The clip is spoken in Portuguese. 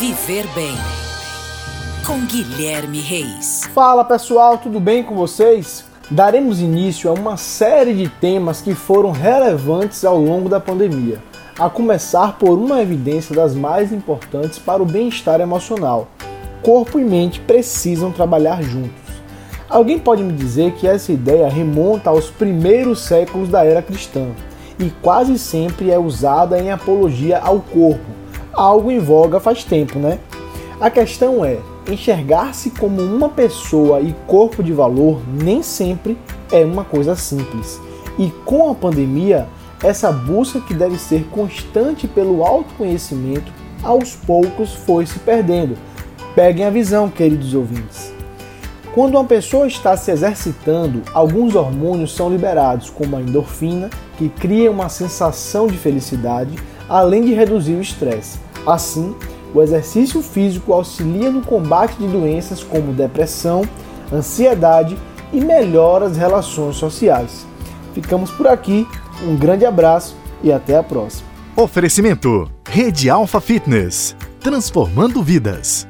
Viver Bem com Guilherme Reis. Fala pessoal, tudo bem com vocês? Daremos início a uma série de temas que foram relevantes ao longo da pandemia, a começar por uma evidência das mais importantes para o bem-estar emocional. Corpo e mente precisam trabalhar juntos. Alguém pode me dizer que essa ideia remonta aos primeiros séculos da era cristã e quase sempre é usada em apologia ao corpo, algo em voga faz tempo, né? A questão é: enxergar-se como uma pessoa e corpo de valor nem sempre é uma coisa simples. E com a pandemia, essa busca que deve ser constante pelo autoconhecimento, aos poucos foi se perdendo. Peguem a visão, queridos ouvintes. Quando uma pessoa está se exercitando, alguns hormônios são liberados, como a endorfina, que cria uma sensação de felicidade, além de reduzir o estresse. Assim, o exercício físico auxilia no combate de doenças como depressão, ansiedade e melhora as relações sociais. Ficamos por aqui, um grande abraço e até a próxima. Oferecimento: Rede Alfa Fitness transformando vidas.